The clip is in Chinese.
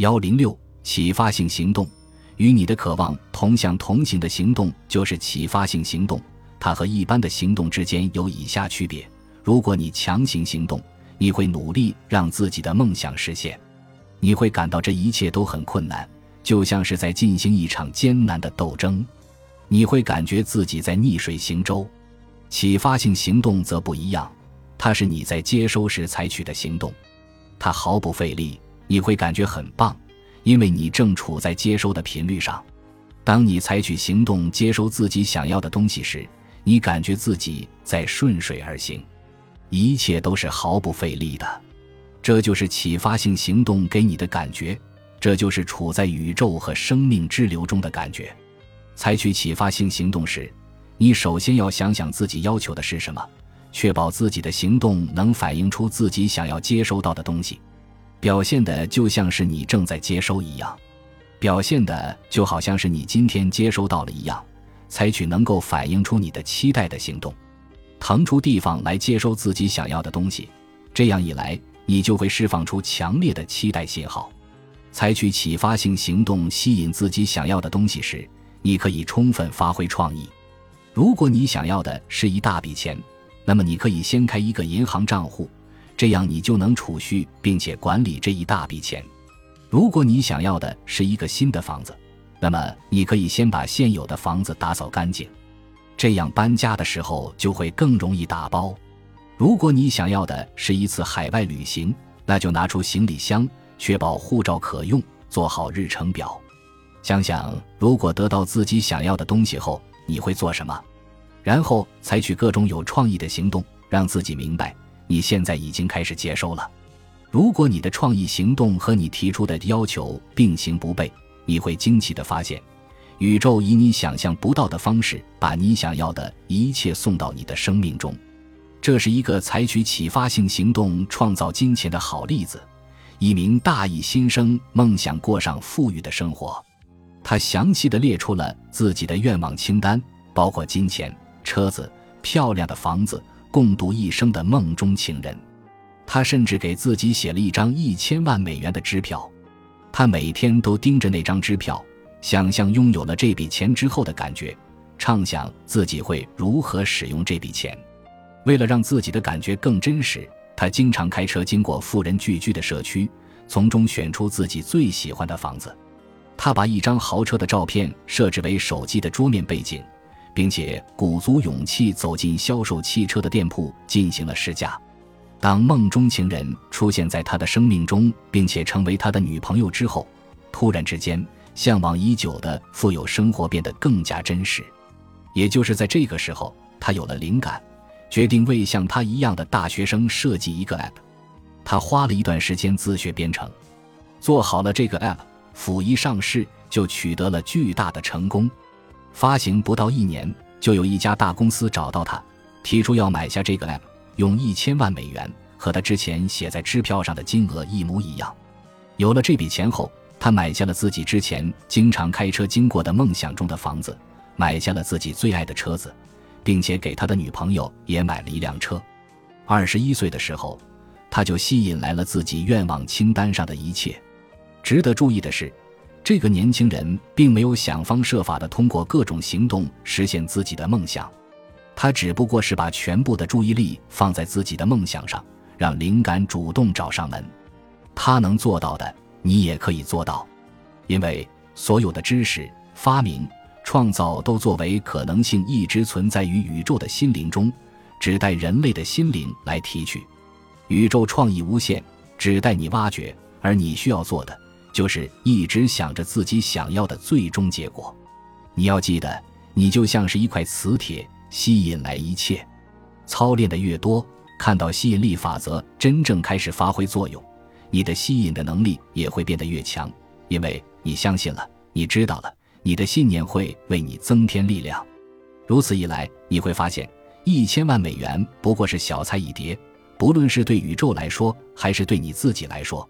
幺零六启发性行动，与你的渴望同向同行的行动就是启发性行动。它和一般的行动之间有以下区别：如果你强行行动，你会努力让自己的梦想实现，你会感到这一切都很困难，就像是在进行一场艰难的斗争。你会感觉自己在逆水行舟。启发性行动则不一样，它是你在接收时采取的行动，它毫不费力。你会感觉很棒，因为你正处在接收的频率上。当你采取行动接收自己想要的东西时，你感觉自己在顺水而行，一切都是毫不费力的。这就是启发性行动给你的感觉，这就是处在宇宙和生命之流中的感觉。采取启发性行动时，你首先要想想自己要求的是什么，确保自己的行动能反映出自己想要接收到的东西。表现的就像是你正在接收一样，表现的就好像是你今天接收到了一样，采取能够反映出你的期待的行动，腾出地方来接收自己想要的东西。这样一来，你就会释放出强烈的期待信号。采取启发性行动吸引自己想要的东西时，你可以充分发挥创意。如果你想要的是一大笔钱，那么你可以先开一个银行账户。这样你就能储蓄并且管理这一大笔钱。如果你想要的是一个新的房子，那么你可以先把现有的房子打扫干净，这样搬家的时候就会更容易打包。如果你想要的是一次海外旅行，那就拿出行李箱，确保护照可用，做好日程表。想想如果得到自己想要的东西后，你会做什么？然后采取各种有创意的行动，让自己明白。你现在已经开始接收了。如果你的创意行动和你提出的要求并行不悖，你会惊奇地发现，宇宙以你想象不到的方式把你想要的一切送到你的生命中。这是一个采取启发性行动创造金钱的好例子。一名大义新生梦想过上富裕的生活，他详细地列出了自己的愿望清单，包括金钱、车子、漂亮的房子。共度一生的梦中情人，他甚至给自己写了一张一千万美元的支票。他每天都盯着那张支票，想象拥有了这笔钱之后的感觉，畅想自己会如何使用这笔钱。为了让自己的感觉更真实，他经常开车经过富人聚居的社区，从中选出自己最喜欢的房子。他把一张豪车的照片设置为手机的桌面背景。并且鼓足勇气走进销售汽车的店铺进行了试驾。当梦中情人出现在他的生命中，并且成为他的女朋友之后，突然之间，向往已久的富有生活变得更加真实。也就是在这个时候，他有了灵感，决定为像他一样的大学生设计一个 App。他花了一段时间自学编程，做好了这个 App，甫一上市就取得了巨大的成功。发行不到一年，就有一家大公司找到他，提出要买下这个 app，用一千万美元，和他之前写在支票上的金额一模一样。有了这笔钱后，他买下了自己之前经常开车经过的梦想中的房子，买下了自己最爱的车子，并且给他的女朋友也买了一辆车。二十一岁的时候，他就吸引来了自己愿望清单上的一切。值得注意的是。这个年轻人并没有想方设法地通过各种行动实现自己的梦想，他只不过是把全部的注意力放在自己的梦想上，让灵感主动找上门。他能做到的，你也可以做到，因为所有的知识、发明、创造都作为可能性一直存在于宇宙的心灵中，只待人类的心灵来提取。宇宙创意无限，只待你挖掘，而你需要做的。就是一直想着自己想要的最终结果。你要记得，你就像是一块磁铁，吸引来一切。操练的越多，看到吸引力法则真正开始发挥作用，你的吸引的能力也会变得越强。因为你相信了，你知道了，你的信念会为你增添力量。如此一来，你会发现，一千万美元不过是小菜一碟，不论是对宇宙来说，还是对你自己来说。